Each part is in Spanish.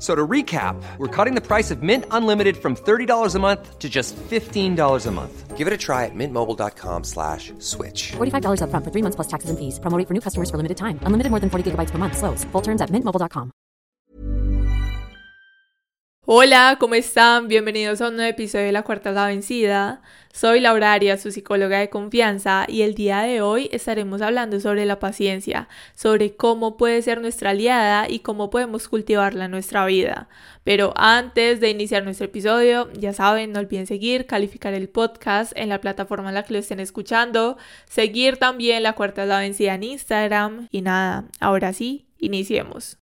So to recap, we're cutting the price of Mint Unlimited from $30 a month to just $15 a month. Give it a try at mintmobile.com slash switch. $45 upfront for three months plus taxes and fees. Promo rate for new customers for limited time. Unlimited more than 40 gigabytes per month. Slows. Full terms at mintmobile.com. Hola, ¿cómo están? Bienvenidos a un nuevo episodio de La Cuarta La Vencida. Soy Laura Arias, su psicóloga de confianza, y el día de hoy estaremos hablando sobre la paciencia, sobre cómo puede ser nuestra aliada y cómo podemos cultivarla en nuestra vida. Pero antes de iniciar nuestro episodio, ya saben, no olviden seguir, calificar el podcast en la plataforma en la que lo estén escuchando, seguir también La Cuarta La Vencida en Instagram, y nada, ahora sí, iniciemos.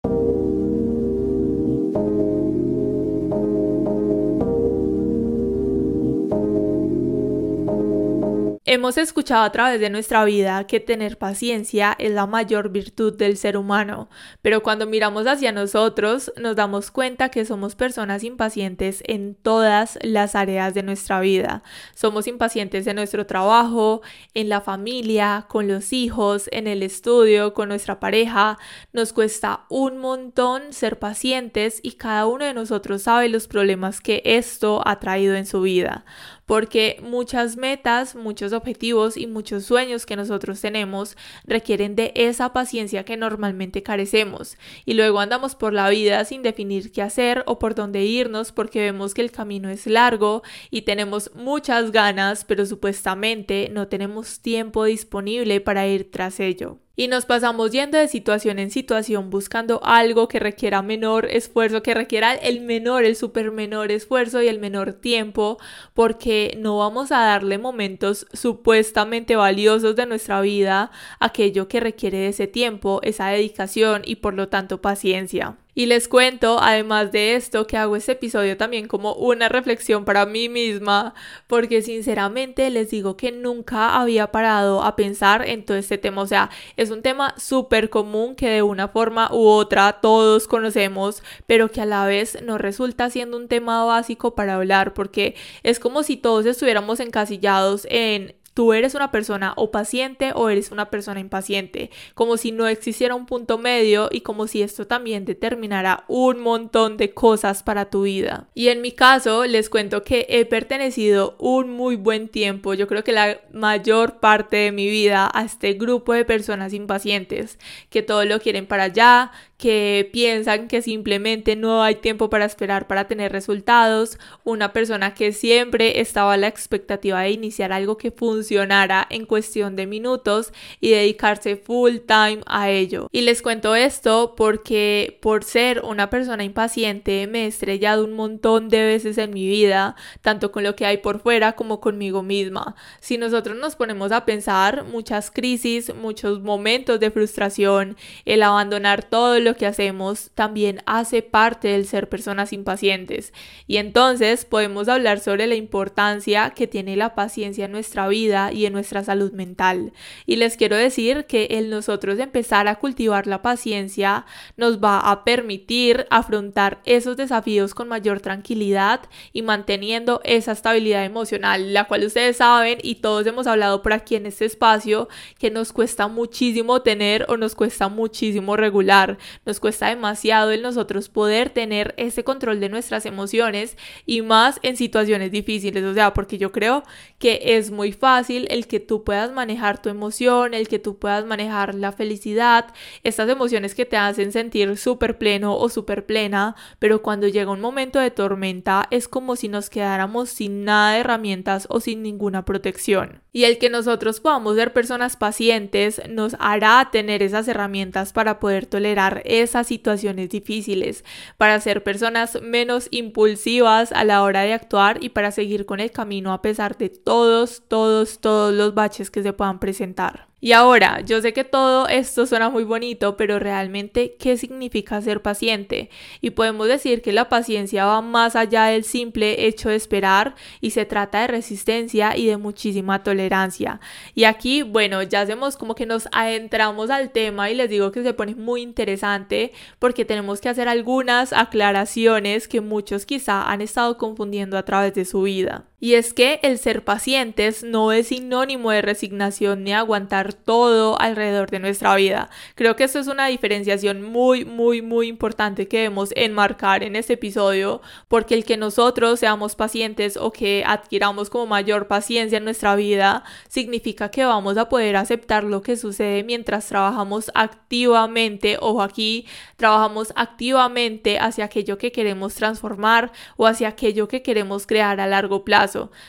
Hemos escuchado a través de nuestra vida que tener paciencia es la mayor virtud del ser humano, pero cuando miramos hacia nosotros nos damos cuenta que somos personas impacientes en todas las áreas de nuestra vida. Somos impacientes en nuestro trabajo, en la familia, con los hijos, en el estudio, con nuestra pareja. Nos cuesta un montón ser pacientes y cada uno de nosotros sabe los problemas que esto ha traído en su vida porque muchas metas, muchos objetivos y muchos sueños que nosotros tenemos requieren de esa paciencia que normalmente carecemos. Y luego andamos por la vida sin definir qué hacer o por dónde irnos porque vemos que el camino es largo y tenemos muchas ganas pero supuestamente no tenemos tiempo disponible para ir tras ello y nos pasamos yendo de situación en situación buscando algo que requiera menor esfuerzo, que requiera el menor, el super menor esfuerzo y el menor tiempo, porque no vamos a darle momentos supuestamente valiosos de nuestra vida aquello que requiere de ese tiempo, esa dedicación y por lo tanto paciencia. Y les cuento, además de esto, que hago este episodio también como una reflexión para mí misma, porque sinceramente les digo que nunca había parado a pensar en todo este tema. O sea, es un tema súper común que de una forma u otra todos conocemos, pero que a la vez nos resulta siendo un tema básico para hablar, porque es como si todos estuviéramos encasillados en tú eres una persona o paciente o eres una persona impaciente, como si no existiera un punto medio y como si esto también determinara un montón de cosas para tu vida. Y en mi caso les cuento que he pertenecido un muy buen tiempo, yo creo que la mayor parte de mi vida a este grupo de personas impacientes, que todo lo quieren para allá, que piensan que simplemente no hay tiempo para esperar para tener resultados, una persona que siempre estaba a la expectativa de iniciar algo que funcionara en cuestión de minutos y dedicarse full time a ello. Y les cuento esto porque por ser una persona impaciente me he estrellado un montón de veces en mi vida, tanto con lo que hay por fuera como conmigo misma. Si nosotros nos ponemos a pensar, muchas crisis, muchos momentos de frustración, el abandonar todo que hacemos también hace parte del ser personas impacientes. Y entonces podemos hablar sobre la importancia que tiene la paciencia en nuestra vida y en nuestra salud mental. Y les quiero decir que el nosotros empezar a cultivar la paciencia nos va a permitir afrontar esos desafíos con mayor tranquilidad y manteniendo esa estabilidad emocional, la cual ustedes saben y todos hemos hablado por aquí en este espacio que nos cuesta muchísimo tener o nos cuesta muchísimo regular. Nos cuesta demasiado el nosotros poder tener ese control de nuestras emociones y más en situaciones difíciles, o sea, porque yo creo que es muy fácil el que tú puedas manejar tu emoción, el que tú puedas manejar la felicidad, estas emociones que te hacen sentir súper pleno o súper plena, pero cuando llega un momento de tormenta es como si nos quedáramos sin nada de herramientas o sin ninguna protección. Y el que nosotros podamos ser personas pacientes nos hará tener esas herramientas para poder tolerar esas situaciones difíciles, para ser personas menos impulsivas a la hora de actuar y para seguir con el camino a pesar de todos, todos, todos los baches que se puedan presentar. Y ahora, yo sé que todo esto suena muy bonito, pero realmente, ¿qué significa ser paciente? Y podemos decir que la paciencia va más allá del simple hecho de esperar y se trata de resistencia y de muchísima tolerancia. Y aquí, bueno, ya hacemos como que nos adentramos al tema y les digo que se pone muy interesante porque tenemos que hacer algunas aclaraciones que muchos quizá han estado confundiendo a través de su vida. Y es que el ser pacientes no es sinónimo de resignación ni aguantar todo alrededor de nuestra vida. Creo que esto es una diferenciación muy, muy, muy importante que debemos enmarcar en este episodio, porque el que nosotros seamos pacientes o que adquiramos como mayor paciencia en nuestra vida significa que vamos a poder aceptar lo que sucede mientras trabajamos activamente, o aquí, trabajamos activamente hacia aquello que queremos transformar o hacia aquello que queremos crear a largo plazo.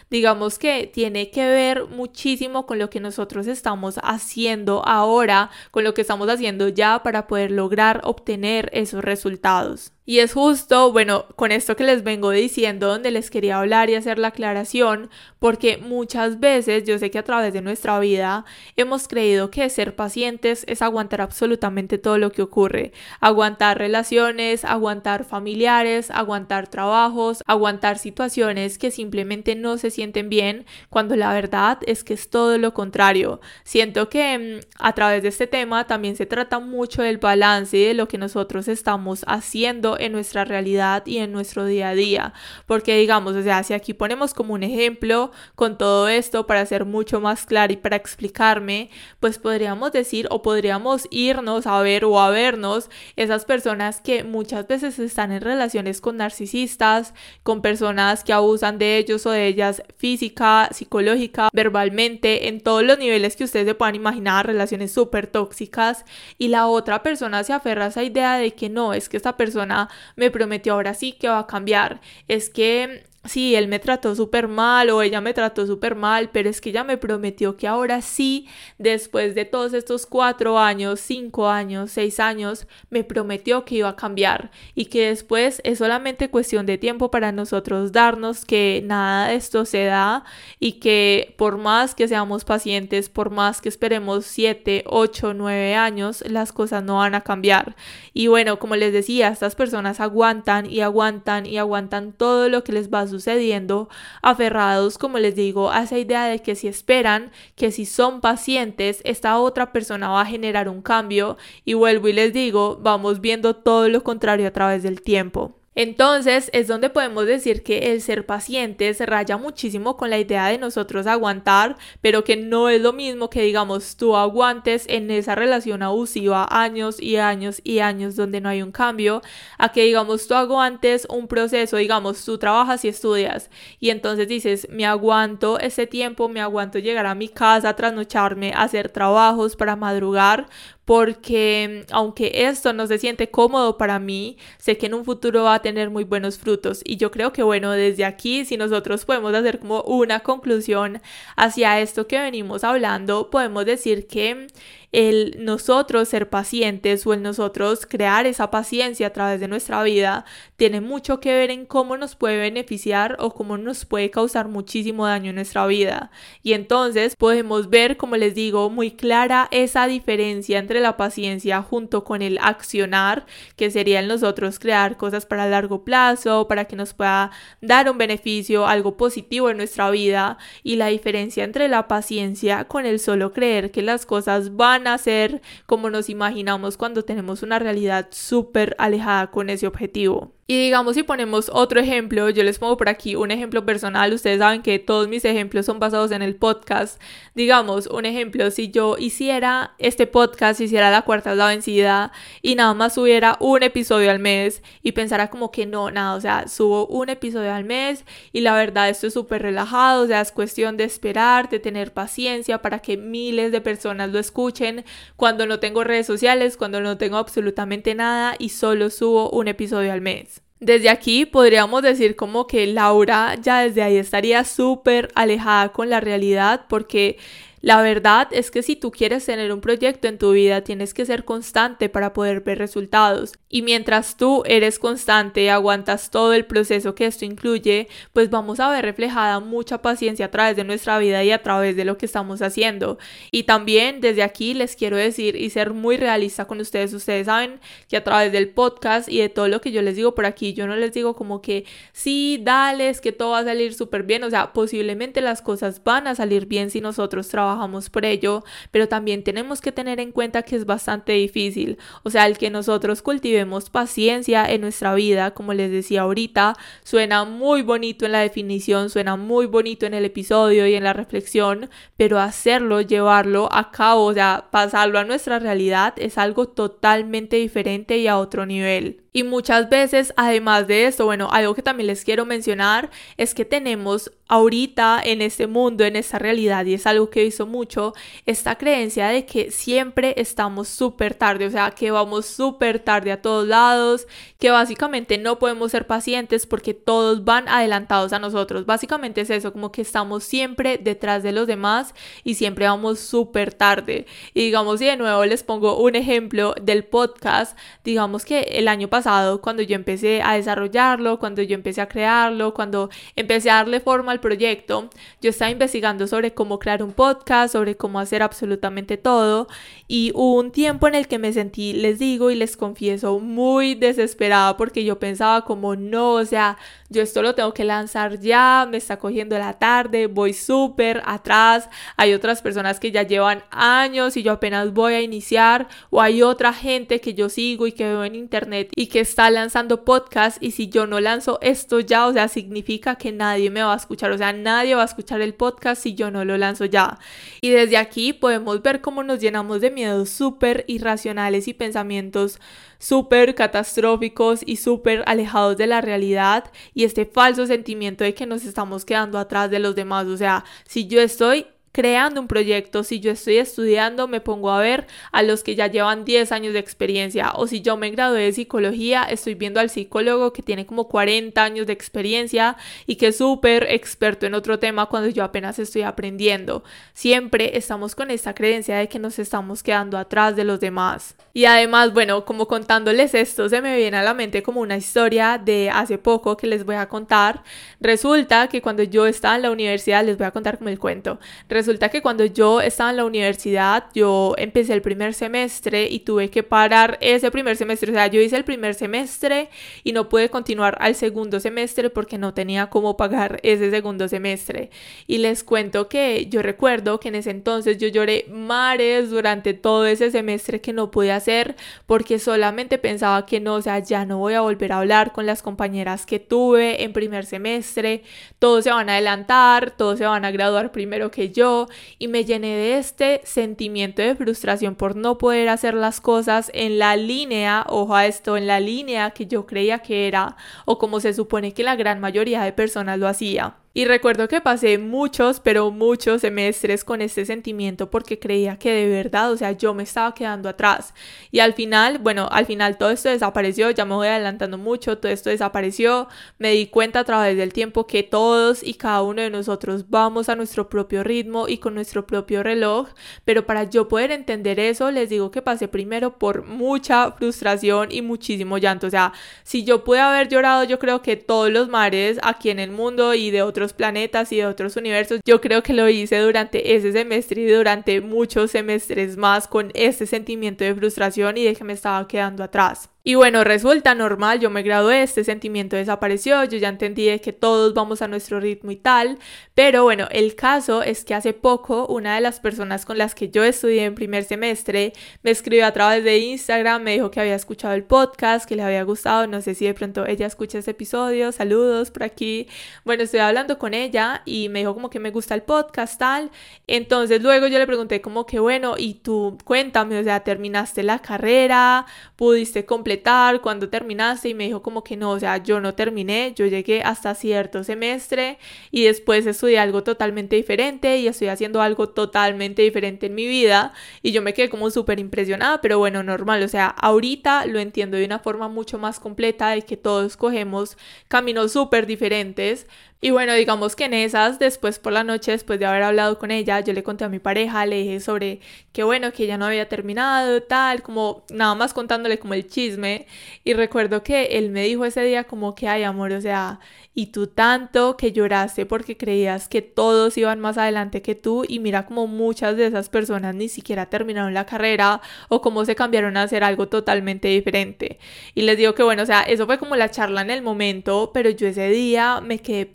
Digamos que tiene que ver muchísimo con lo que nosotros estamos haciendo ahora, con lo que estamos haciendo ya para poder lograr obtener esos resultados. Y es justo, bueno, con esto que les vengo diciendo, donde les quería hablar y hacer la aclaración, porque muchas veces yo sé que a través de nuestra vida hemos creído que ser pacientes es aguantar absolutamente todo lo que ocurre, aguantar relaciones, aguantar familiares, aguantar trabajos, aguantar situaciones que simplemente no se sienten bien, cuando la verdad es que es todo lo contrario. Siento que mm, a través de este tema también se trata mucho del balance y de lo que nosotros estamos haciendo en nuestra realidad y en nuestro día a día. Porque digamos, o sea, si aquí ponemos como un ejemplo con todo esto para ser mucho más claro y para explicarme, pues podríamos decir o podríamos irnos a ver o a vernos esas personas que muchas veces están en relaciones con narcisistas, con personas que abusan de ellos o de ellas física, psicológica, verbalmente, en todos los niveles que ustedes se puedan imaginar, relaciones súper tóxicas y la otra persona se aferra a esa idea de que no, es que esta persona me prometió ahora sí que va a cambiar. Es que sí, él me trató súper mal o ella me trató súper mal, pero es que ella me prometió que ahora sí, después de todos estos cuatro años, cinco años, seis años, me prometió que iba a cambiar y que después es solamente cuestión de tiempo para nosotros darnos que nada de esto se da y que por más que seamos pacientes, por más que esperemos siete, ocho, nueve años, las cosas no van a cambiar. Y bueno, como les decía, estas personas aguantan y aguantan y aguantan todo lo que les va a sucediendo, aferrados, como les digo, a esa idea de que si esperan, que si son pacientes, esta otra persona va a generar un cambio y vuelvo y les digo, vamos viendo todo lo contrario a través del tiempo. Entonces es donde podemos decir que el ser paciente se raya muchísimo con la idea de nosotros aguantar, pero que no es lo mismo que digamos tú aguantes en esa relación abusiva años y años y años donde no hay un cambio, a que digamos tú aguantes un proceso, digamos tú trabajas y estudias y entonces dices me aguanto ese tiempo, me aguanto llegar a mi casa, trasnocharme, hacer trabajos para madrugar, porque mm, aunque esto no se siente cómodo para mí, sé que en un futuro va a tener muy buenos frutos. Y yo creo que bueno, desde aquí, si nosotros podemos hacer como una conclusión hacia esto que venimos hablando, podemos decir que el nosotros ser pacientes o el nosotros crear esa paciencia a través de nuestra vida tiene mucho que ver en cómo nos puede beneficiar o cómo nos puede causar muchísimo daño en nuestra vida. Y entonces podemos ver, como les digo, muy clara esa diferencia entre la paciencia junto con el accionar, que sería el nosotros crear cosas para largo plazo, para que nos pueda dar un beneficio, algo positivo en nuestra vida, y la diferencia entre la paciencia con el solo creer que las cosas van a ser como nos imaginamos cuando tenemos una realidad súper alejada con ese objetivo. Y digamos si ponemos otro ejemplo, yo les pongo por aquí un ejemplo personal, ustedes saben que todos mis ejemplos son basados en el podcast. Digamos, un ejemplo, si yo hiciera este podcast, hiciera la cuarta la vencida y nada más subiera un episodio al mes y pensara como que no, nada, o sea, subo un episodio al mes y la verdad esto es súper relajado, o sea, es cuestión de esperar, de tener paciencia para que miles de personas lo escuchen cuando no tengo redes sociales, cuando no tengo absolutamente nada y solo subo un episodio al mes. Desde aquí podríamos decir como que Laura ya desde ahí estaría súper alejada con la realidad porque la verdad es que si tú quieres tener un proyecto en tu vida, tienes que ser constante para poder ver resultados. Y mientras tú eres constante y aguantas todo el proceso que esto incluye, pues vamos a ver reflejada mucha paciencia a través de nuestra vida y a través de lo que estamos haciendo. Y también desde aquí les quiero decir y ser muy realista con ustedes. Ustedes saben que a través del podcast y de todo lo que yo les digo por aquí, yo no les digo como que sí, dale, es que todo va a salir súper bien. O sea, posiblemente las cosas van a salir bien si nosotros trabajamos trabajamos por ello, pero también tenemos que tener en cuenta que es bastante difícil. O sea, el que nosotros cultivemos paciencia en nuestra vida, como les decía ahorita, suena muy bonito en la definición, suena muy bonito en el episodio y en la reflexión, pero hacerlo, llevarlo a cabo, o sea, pasarlo a nuestra realidad es algo totalmente diferente y a otro nivel. Y muchas veces, además de esto, bueno, algo que también les quiero mencionar es que tenemos ahorita en este mundo, en esta realidad, y es algo que he mucho, esta creencia de que siempre estamos súper tarde, o sea, que vamos súper tarde a todos lados, que básicamente no podemos ser pacientes porque todos van adelantados a nosotros. Básicamente es eso, como que estamos siempre detrás de los demás y siempre vamos súper tarde. Y digamos, de nuevo les pongo un ejemplo del podcast, digamos que el año pasado, cuando yo empecé a desarrollarlo, cuando yo empecé a crearlo, cuando empecé a darle forma al proyecto, yo estaba investigando sobre cómo crear un podcast, sobre cómo hacer absolutamente todo. Y hubo un tiempo en el que me sentí, les digo y les confieso, muy desesperada porque yo pensaba como no, o sea, yo esto lo tengo que lanzar ya, me está cogiendo la tarde, voy súper atrás, hay otras personas que ya llevan años y yo apenas voy a iniciar, o hay otra gente que yo sigo y que veo en internet y que está lanzando podcast y si yo no lanzo esto ya, o sea, significa que nadie me va a escuchar, o sea, nadie va a escuchar el podcast si yo no lo lanzo ya. Y desde aquí podemos ver cómo nos llenamos de miedos súper irracionales y pensamientos súper catastróficos y súper alejados de la realidad este falso sentimiento de que nos estamos quedando atrás de los demás. O sea, si yo estoy creando un proyecto, si yo estoy estudiando, me pongo a ver a los que ya llevan 10 años de experiencia o si yo me gradué de psicología, estoy viendo al psicólogo que tiene como 40 años de experiencia y que es súper experto en otro tema cuando yo apenas estoy aprendiendo. Siempre estamos con esta creencia de que nos estamos quedando atrás de los demás. Y además, bueno, como contándoles esto, se me viene a la mente como una historia de hace poco que les voy a contar. Resulta que cuando yo estaba en la universidad, les voy a contar como el cuento. Resulta que cuando yo estaba en la universidad, yo empecé el primer semestre y tuve que parar ese primer semestre. O sea, yo hice el primer semestre y no pude continuar al segundo semestre porque no tenía cómo pagar ese segundo semestre. Y les cuento que yo recuerdo que en ese entonces yo lloré mares durante todo ese semestre que no pude hacer porque solamente pensaba que no, o sea, ya no voy a volver a hablar con las compañeras que tuve en primer semestre. Todos se van a adelantar, todos se van a graduar primero que yo y me llené de este sentimiento de frustración por no poder hacer las cosas en la línea, ojo a esto, en la línea que yo creía que era o como se supone que la gran mayoría de personas lo hacía. Y recuerdo que pasé muchos, pero muchos semestres con este sentimiento porque creía que de verdad, o sea, yo me estaba quedando atrás. Y al final, bueno, al final todo esto desapareció, ya me voy adelantando mucho, todo esto desapareció. Me di cuenta a través del tiempo que todos y cada uno de nosotros vamos a nuestro propio ritmo y con nuestro propio reloj. Pero para yo poder entender eso, les digo que pasé primero por mucha frustración y muchísimo llanto. O sea, si yo pude haber llorado, yo creo que todos los mares aquí en el mundo y de otros planetas y de otros universos. Yo creo que lo hice durante ese semestre y durante muchos semestres más con ese sentimiento de frustración y de que me estaba quedando atrás. Y bueno, resulta normal, yo me gradué, este sentimiento desapareció, yo ya entendí que todos vamos a nuestro ritmo y tal, pero bueno, el caso es que hace poco una de las personas con las que yo estudié en primer semestre me escribió a través de Instagram, me dijo que había escuchado el podcast, que le había gustado, no sé si de pronto ella escucha ese episodio, saludos por aquí. Bueno, estoy hablando con ella y me dijo como que me gusta el podcast tal, entonces luego yo le pregunté como que bueno, y tú cuéntame, o sea, terminaste la carrera, pudiste completar completar, cuando terminaste y me dijo como que no, o sea, yo no terminé, yo llegué hasta cierto semestre y después estudié algo totalmente diferente y estoy haciendo algo totalmente diferente en mi vida y yo me quedé como súper impresionada, pero bueno, normal, o sea, ahorita lo entiendo de una forma mucho más completa de que todos cogemos caminos súper diferentes, y bueno, digamos que en esas, después por la noche, después de haber hablado con ella, yo le conté a mi pareja, le dije sobre que bueno, que ella no había terminado, tal, como nada más contándole como el chisme. Y recuerdo que él me dijo ese día como que, ay amor, o sea, y tú tanto que lloraste porque creías que todos iban más adelante que tú y mira como muchas de esas personas ni siquiera terminaron la carrera o cómo se cambiaron a hacer algo totalmente diferente. Y les digo que bueno, o sea, eso fue como la charla en el momento, pero yo ese día me quedé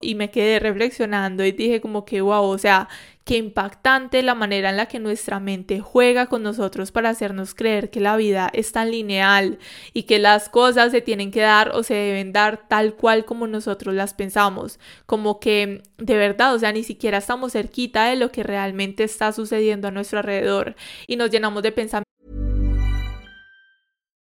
y me quedé reflexionando y dije como que wow, o sea, Qué impactante la manera en la que nuestra mente juega con nosotros para hacernos creer que la vida es tan lineal y que las cosas se tienen que dar o se deben dar tal cual como nosotros las pensamos. Como que de verdad, o sea, ni siquiera estamos cerquita de lo que realmente está sucediendo a nuestro alrededor y nos llenamos de pensamientos.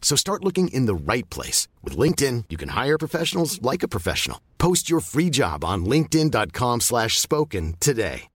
So start looking in the right place. With LinkedIn, you can hire professionals like a professional. Post your free job on linkedin.com slash spoken today.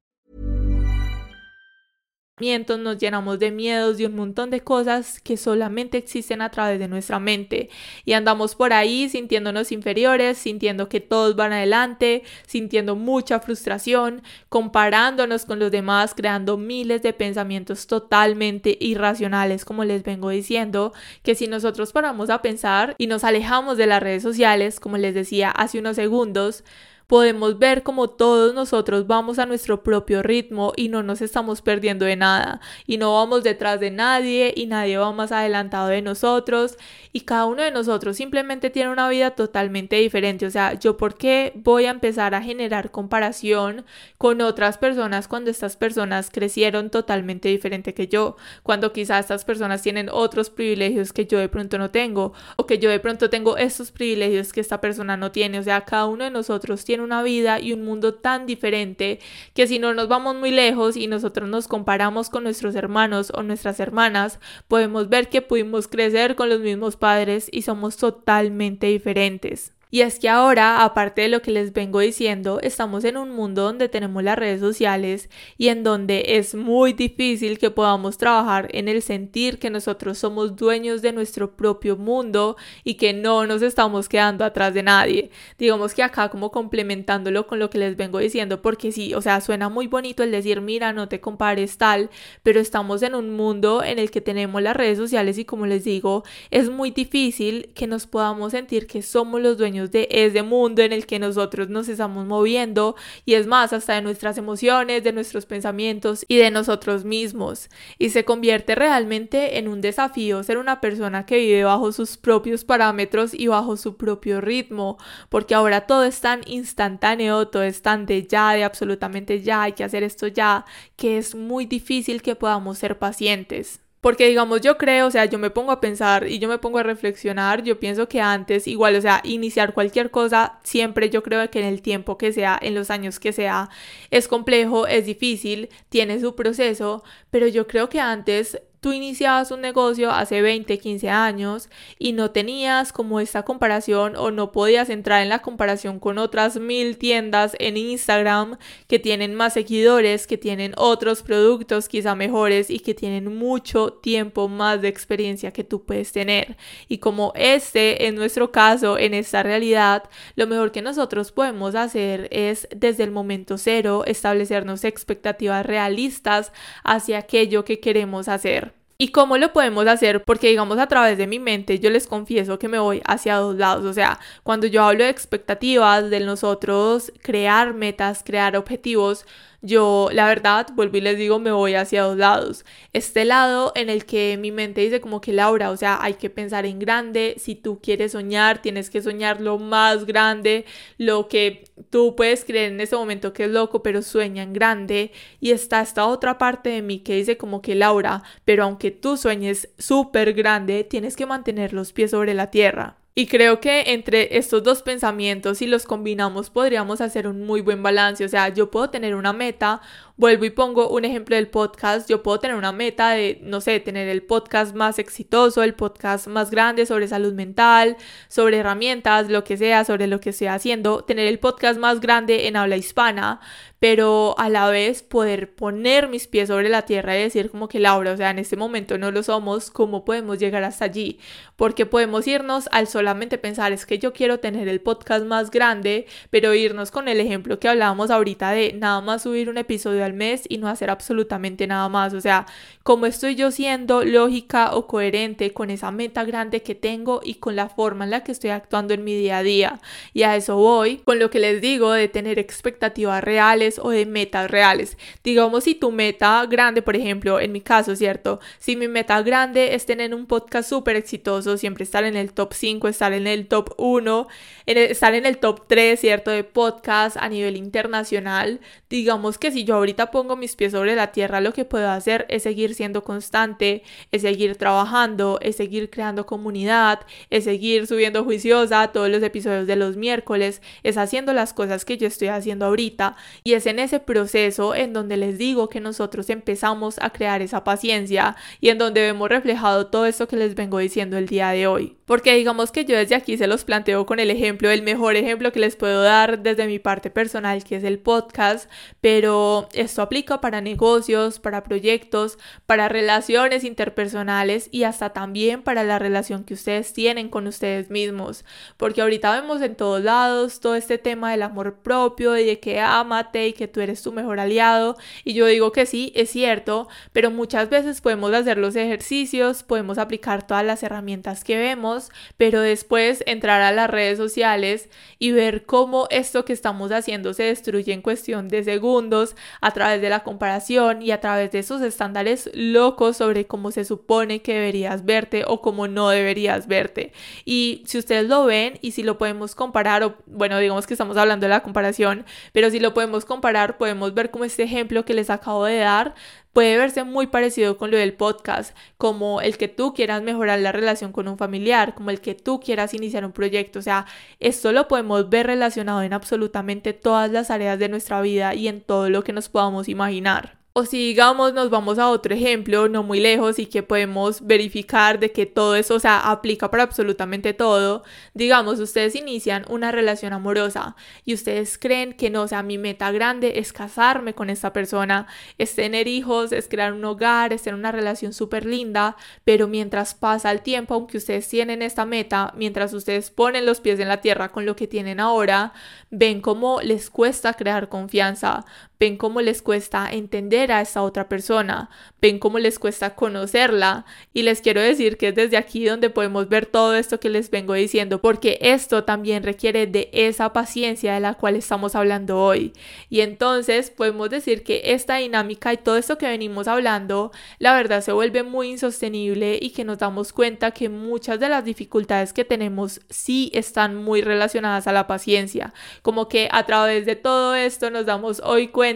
Nos llenamos de miedos y un montón de cosas que solamente existen a través de nuestra mente. Y andamos por ahí sintiéndonos inferiores, sintiendo que todos van adelante, sintiendo mucha frustración, comparándonos con los demás, creando miles de pensamientos totalmente irracionales, como les vengo diciendo, que si nosotros paramos a pensar y nos alejamos de las redes sociales, como les decía hace unos segundos, podemos ver como todos nosotros vamos a nuestro propio ritmo y no nos estamos perdiendo de nada y no vamos detrás de nadie y nadie va más adelantado de nosotros y cada uno de nosotros simplemente tiene una vida totalmente diferente. O sea, yo por qué voy a empezar a generar comparación con otras personas cuando estas personas crecieron totalmente diferente que yo, cuando quizás estas personas tienen otros privilegios que yo de pronto no tengo o que yo de pronto tengo estos privilegios que esta persona no tiene. O sea, cada uno de nosotros tiene una vida y un mundo tan diferente que si no nos vamos muy lejos y nosotros nos comparamos con nuestros hermanos o nuestras hermanas, podemos ver que pudimos crecer con los mismos padres y somos totalmente diferentes. Y es que ahora, aparte de lo que les vengo diciendo, estamos en un mundo donde tenemos las redes sociales y en donde es muy difícil que podamos trabajar en el sentir que nosotros somos dueños de nuestro propio mundo y que no nos estamos quedando atrás de nadie. Digamos que acá como complementándolo con lo que les vengo diciendo, porque sí, o sea, suena muy bonito el decir, mira, no te compares tal, pero estamos en un mundo en el que tenemos las redes sociales y como les digo, es muy difícil que nos podamos sentir que somos los dueños de ese mundo en el que nosotros nos estamos moviendo y es más hasta de nuestras emociones, de nuestros pensamientos y de nosotros mismos. Y se convierte realmente en un desafío ser una persona que vive bajo sus propios parámetros y bajo su propio ritmo, porque ahora todo es tan instantáneo, todo es tan de ya, de absolutamente ya, hay que hacer esto ya, que es muy difícil que podamos ser pacientes. Porque digamos, yo creo, o sea, yo me pongo a pensar y yo me pongo a reflexionar, yo pienso que antes, igual, o sea, iniciar cualquier cosa, siempre yo creo que en el tiempo que sea, en los años que sea, es complejo, es difícil, tiene su proceso, pero yo creo que antes tú iniciabas un negocio hace 20, 15 años y no tenías como esta comparación o no podías entrar en la comparación con otras mil tiendas en Instagram que tienen más seguidores, que tienen otros productos quizá mejores y que tienen mucho tiempo más de experiencia que tú puedes tener. Y como este en nuestro caso, en esta realidad, lo mejor que nosotros podemos hacer es desde el momento cero establecernos expectativas realistas hacia aquello que queremos hacer. ¿Y cómo lo podemos hacer? Porque digamos a través de mi mente yo les confieso que me voy hacia dos lados. O sea, cuando yo hablo de expectativas, de nosotros crear metas, crear objetivos, yo la verdad, vuelvo y les digo, me voy hacia dos lados. Este lado en el que mi mente dice como que Laura, o sea, hay que pensar en grande, si tú quieres soñar, tienes que soñar lo más grande, lo que tú puedes creer en ese momento que es loco, pero sueña en grande. Y está esta otra parte de mí que dice como que Laura, pero aunque tú sueñes súper grande, tienes que mantener los pies sobre la tierra. Y creo que entre estos dos pensamientos, si los combinamos, podríamos hacer un muy buen balance. O sea, yo puedo tener una meta, vuelvo y pongo un ejemplo del podcast, yo puedo tener una meta de, no sé, tener el podcast más exitoso, el podcast más grande sobre salud mental, sobre herramientas, lo que sea, sobre lo que estoy haciendo, tener el podcast más grande en habla hispana, pero a la vez poder poner mis pies sobre la tierra y decir como que Laura, o sea, en este momento no lo somos, ¿cómo podemos llegar hasta allí? Porque podemos irnos al solamente pensar, es que yo quiero tener el podcast más grande, pero irnos con el ejemplo que hablábamos ahorita de nada más subir un episodio al mes y no hacer absolutamente nada más, o sea, ¿cómo estoy yo siendo lógica o coherente con esa meta grande que tengo y con la forma en la que estoy actuando en mi día a día? Y a eso voy, con lo que les digo de tener expectativas reales, o de metas reales. Digamos, si tu meta grande, por ejemplo, en mi caso, ¿cierto? Si mi meta grande es tener un podcast súper exitoso, siempre estar en el top 5, estar en el top 1, estar en el top 3, ¿cierto? De podcast a nivel internacional. Digamos que si yo ahorita pongo mis pies sobre la tierra, lo que puedo hacer es seguir siendo constante, es seguir trabajando, es seguir creando comunidad, es seguir subiendo juiciosa todos los episodios de los miércoles, es haciendo las cosas que yo estoy haciendo ahorita y es en ese proceso en donde les digo que nosotros empezamos a crear esa paciencia y en donde vemos reflejado todo esto que les vengo diciendo el día de hoy. Porque digamos que yo desde aquí se los planteo con el ejemplo, el mejor ejemplo que les puedo dar desde mi parte personal, que es el podcast, pero esto aplica para negocios, para proyectos, para relaciones interpersonales y hasta también para la relación que ustedes tienen con ustedes mismos. Porque ahorita vemos en todos lados todo este tema del amor propio y de que amate y que tú eres tu mejor aliado. Y yo digo que sí, es cierto, pero muchas veces podemos hacer los ejercicios, podemos aplicar todas las herramientas que vemos pero después entrar a las redes sociales y ver cómo esto que estamos haciendo se destruye en cuestión de segundos a través de la comparación y a través de esos estándares locos sobre cómo se supone que deberías verte o cómo no deberías verte. Y si ustedes lo ven y si lo podemos comparar, o bueno, digamos que estamos hablando de la comparación, pero si lo podemos comparar, podemos ver como este ejemplo que les acabo de dar puede verse muy parecido con lo del podcast, como el que tú quieras mejorar la relación con un familiar, como el que tú quieras iniciar un proyecto. O sea, esto lo podemos ver relacionado en absolutamente todas las áreas de nuestra vida y en todo lo que nos podamos imaginar. O si digamos nos vamos a otro ejemplo no muy lejos y que podemos verificar de que todo eso, o sea, aplica para absolutamente todo. Digamos, ustedes inician una relación amorosa y ustedes creen que no, o sea, mi meta grande es casarme con esta persona, es tener hijos, es crear un hogar, es tener una relación súper linda, pero mientras pasa el tiempo, aunque ustedes tienen esta meta, mientras ustedes ponen los pies en la tierra con lo que tienen ahora, ven cómo les cuesta crear confianza, ven cómo les cuesta entender a esa otra persona, ven cómo les cuesta conocerla y les quiero decir que es desde aquí donde podemos ver todo esto que les vengo diciendo, porque esto también requiere de esa paciencia de la cual estamos hablando hoy. Y entonces podemos decir que esta dinámica y todo esto que venimos hablando, la verdad se vuelve muy insostenible y que nos damos cuenta que muchas de las dificultades que tenemos sí están muy relacionadas a la paciencia, como que a través de todo esto nos damos hoy cuenta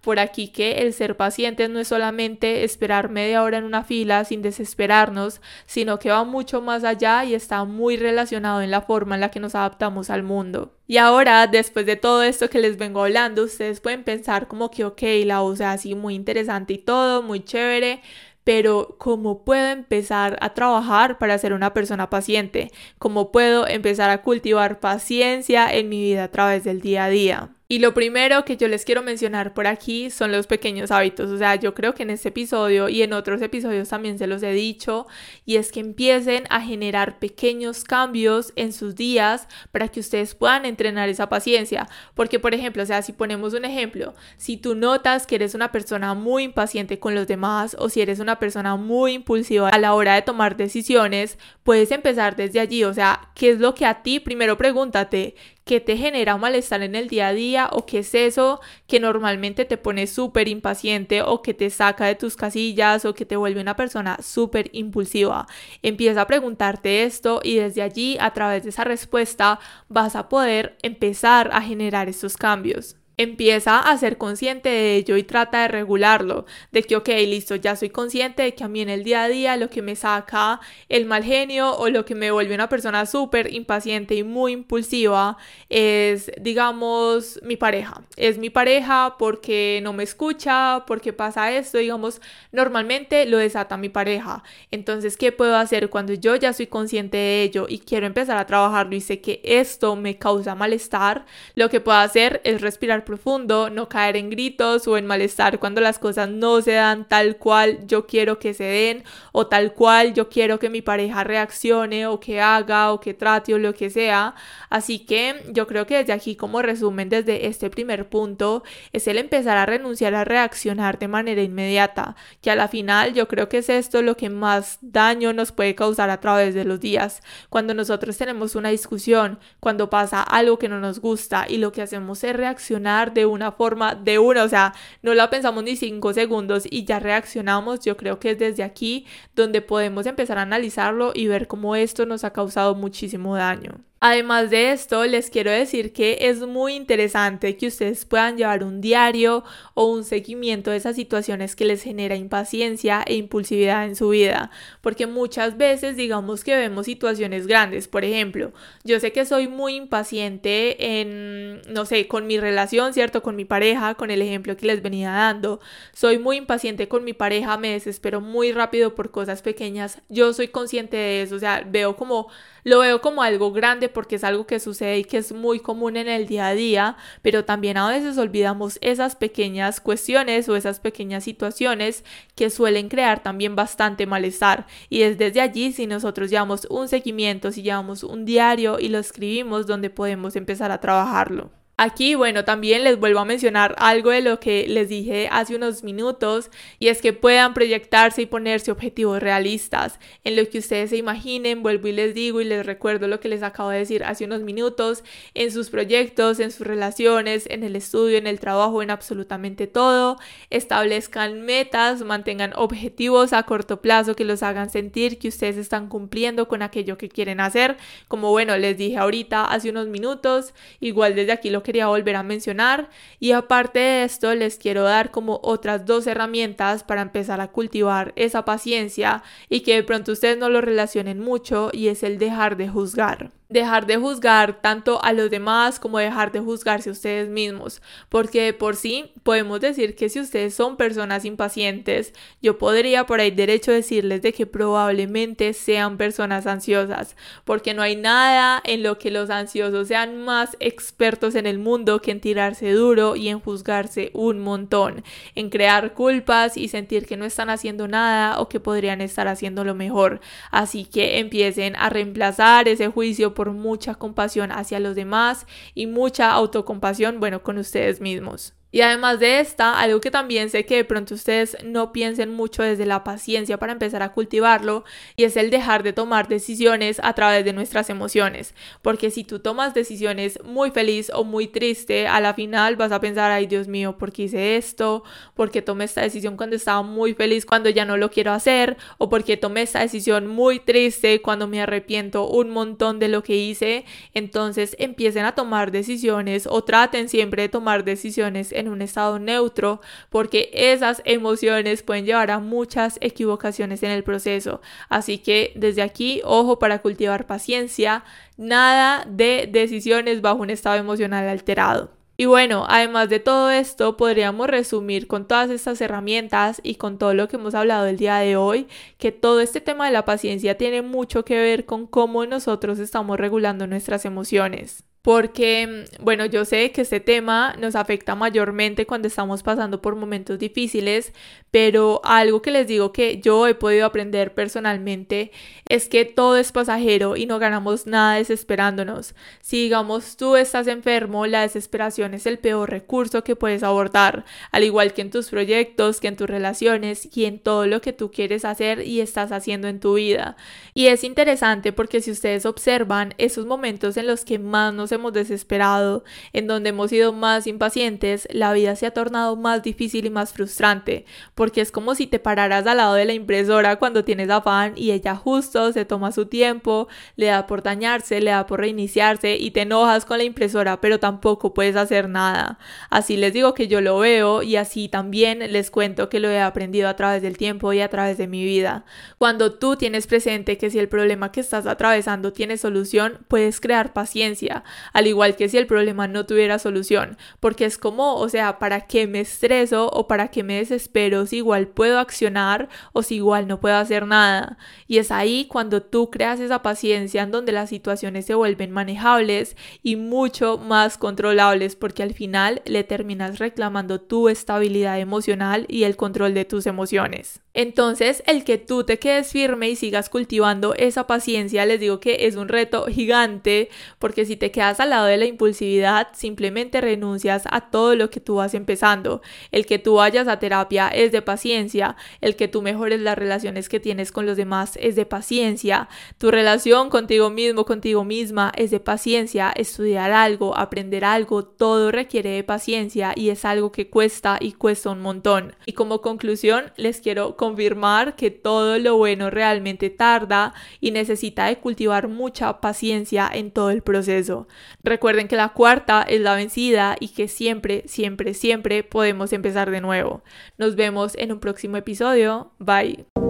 por aquí que el ser paciente no es solamente esperar media hora en una fila sin desesperarnos, sino que va mucho más allá y está muy relacionado en la forma en la que nos adaptamos al mundo. Y ahora, después de todo esto que les vengo hablando, ustedes pueden pensar como que, ok, la voz así muy interesante y todo, muy chévere, pero ¿cómo puedo empezar a trabajar para ser una persona paciente? ¿Cómo puedo empezar a cultivar paciencia en mi vida a través del día a día? Y lo primero que yo les quiero mencionar por aquí son los pequeños hábitos. O sea, yo creo que en este episodio y en otros episodios también se los he dicho. Y es que empiecen a generar pequeños cambios en sus días para que ustedes puedan entrenar esa paciencia. Porque, por ejemplo, o sea, si ponemos un ejemplo, si tú notas que eres una persona muy impaciente con los demás o si eres una persona muy impulsiva a la hora de tomar decisiones, puedes empezar desde allí. O sea, ¿qué es lo que a ti? Primero pregúntate, ¿qué te genera malestar en el día a día? o qué es eso que normalmente te pone súper impaciente o que te saca de tus casillas o que te vuelve una persona súper impulsiva. Empieza a preguntarte esto y desde allí, a través de esa respuesta, vas a poder empezar a generar estos cambios empieza a ser consciente de ello y trata de regularlo, de que, ok, listo, ya soy consciente de que a mí en el día a día lo que me saca el mal genio o lo que me vuelve una persona súper impaciente y muy impulsiva es, digamos, mi pareja. Es mi pareja porque no me escucha, porque pasa esto, digamos, normalmente lo desata mi pareja. Entonces, ¿qué puedo hacer cuando yo ya soy consciente de ello y quiero empezar a trabajarlo y sé que esto me causa malestar? Lo que puedo hacer es respirar profundo, no caer en gritos o en malestar cuando las cosas no se dan tal cual yo quiero que se den o tal cual yo quiero que mi pareja reaccione o que haga o que trate o lo que sea. Así que yo creo que desde aquí como resumen desde este primer punto es el empezar a renunciar a reaccionar de manera inmediata, que a la final yo creo que es esto lo que más daño nos puede causar a través de los días. Cuando nosotros tenemos una discusión, cuando pasa algo que no nos gusta y lo que hacemos es reaccionar de una forma, de una, o sea, no la pensamos ni cinco segundos y ya reaccionamos. Yo creo que es desde aquí donde podemos empezar a analizarlo y ver cómo esto nos ha causado muchísimo daño. Además de esto, les quiero decir que es muy interesante que ustedes puedan llevar un diario o un seguimiento de esas situaciones que les genera impaciencia e impulsividad en su vida, porque muchas veces digamos que vemos situaciones grandes, por ejemplo, yo sé que soy muy impaciente en, no sé, con mi relación, ¿cierto? Con mi pareja, con el ejemplo que les venía dando, soy muy impaciente con mi pareja, me desespero muy rápido por cosas pequeñas, yo soy consciente de eso, o sea, veo como lo veo como algo grande porque es algo que sucede y que es muy común en el día a día, pero también a veces olvidamos esas pequeñas cuestiones o esas pequeñas situaciones que suelen crear también bastante malestar. Y es desde allí si nosotros llevamos un seguimiento, si llevamos un diario y lo escribimos donde podemos empezar a trabajarlo. Aquí, bueno, también les vuelvo a mencionar algo de lo que les dije hace unos minutos y es que puedan proyectarse y ponerse objetivos realistas en lo que ustedes se imaginen. Vuelvo y les digo y les recuerdo lo que les acabo de decir hace unos minutos en sus proyectos, en sus relaciones, en el estudio, en el trabajo, en absolutamente todo. Establezcan metas, mantengan objetivos a corto plazo que los hagan sentir que ustedes están cumpliendo con aquello que quieren hacer. Como bueno, les dije ahorita hace unos minutos, igual desde aquí lo que quería volver a mencionar. Y aparte de esto, les quiero dar como otras dos herramientas para empezar a cultivar esa paciencia y que de pronto ustedes no lo relacionen mucho y es el dejar de juzgar dejar de juzgar tanto a los demás como dejar de juzgarse a ustedes mismos, porque por sí podemos decir que si ustedes son personas impacientes, yo podría por ahí derecho decirles de que probablemente sean personas ansiosas, porque no hay nada en lo que los ansiosos sean más expertos en el mundo que en tirarse duro y en juzgarse un montón, en crear culpas y sentir que no están haciendo nada o que podrían estar haciendo lo mejor. Así que empiecen a reemplazar ese juicio mucha compasión hacia los demás y mucha autocompasión, bueno, con ustedes mismos. Y además de esta, algo que también sé que de pronto ustedes no piensen mucho desde la paciencia para empezar a cultivarlo, y es el dejar de tomar decisiones a través de nuestras emociones. Porque si tú tomas decisiones muy feliz o muy triste, a la final vas a pensar, ay Dios mío, ¿por qué hice esto? ¿Por qué tomé esta decisión cuando estaba muy feliz cuando ya no lo quiero hacer? ¿O por qué tomé esta decisión muy triste cuando me arrepiento un montón de lo que hice? Entonces empiecen a tomar decisiones o traten siempre de tomar decisiones en un estado neutro porque esas emociones pueden llevar a muchas equivocaciones en el proceso. Así que desde aquí, ojo para cultivar paciencia, nada de decisiones bajo un estado emocional alterado. Y bueno, además de todo esto, podríamos resumir con todas estas herramientas y con todo lo que hemos hablado el día de hoy, que todo este tema de la paciencia tiene mucho que ver con cómo nosotros estamos regulando nuestras emociones porque, bueno, yo sé que este tema nos afecta mayormente cuando estamos pasando por momentos difíciles, pero algo que les digo que yo he podido aprender personalmente es que todo es pasajero y no ganamos nada desesperándonos. Si digamos tú estás enfermo, la desesperación es el peor recurso que puedes abordar, al igual que en tus proyectos, que en tus relaciones y en todo lo que tú quieres hacer y estás haciendo en tu vida. Y es interesante porque si ustedes observan esos momentos en los que más nos hemos desesperado, en donde hemos sido más impacientes, la vida se ha tornado más difícil y más frustrante, porque es como si te pararas al lado de la impresora cuando tienes afán y ella justo se toma su tiempo, le da por dañarse, le da por reiniciarse y te enojas con la impresora, pero tampoco puedes hacer nada. Así les digo que yo lo veo y así también les cuento que lo he aprendido a través del tiempo y a través de mi vida. Cuando tú tienes presente que si el problema que estás atravesando tiene solución, puedes crear paciencia, al igual que si el problema no tuviera solución, porque es como, o sea, ¿para qué me estreso o para qué me desespero si igual puedo accionar o si igual no puedo hacer nada? Y es ahí cuando tú creas esa paciencia en donde las situaciones se vuelven manejables y mucho más controlables, porque al final le terminas reclamando tu estabilidad emocional y el control de tus emociones. Entonces, el que tú te quedes firme y sigas cultivando esa paciencia, les digo que es un reto gigante, porque si te quedas al lado de la impulsividad, simplemente renuncias a todo lo que tú vas empezando. El que tú vayas a terapia es de paciencia, el que tú mejores las relaciones que tienes con los demás es de paciencia, tu relación contigo mismo, contigo misma es de paciencia, estudiar algo, aprender algo, todo requiere de paciencia y es algo que cuesta y cuesta un montón. Y como conclusión, les quiero confirmar que todo lo bueno realmente tarda y necesita de cultivar mucha paciencia en todo el proceso. Recuerden que la cuarta es la vencida y que siempre, siempre, siempre podemos empezar de nuevo. Nos vemos en un próximo episodio. Bye.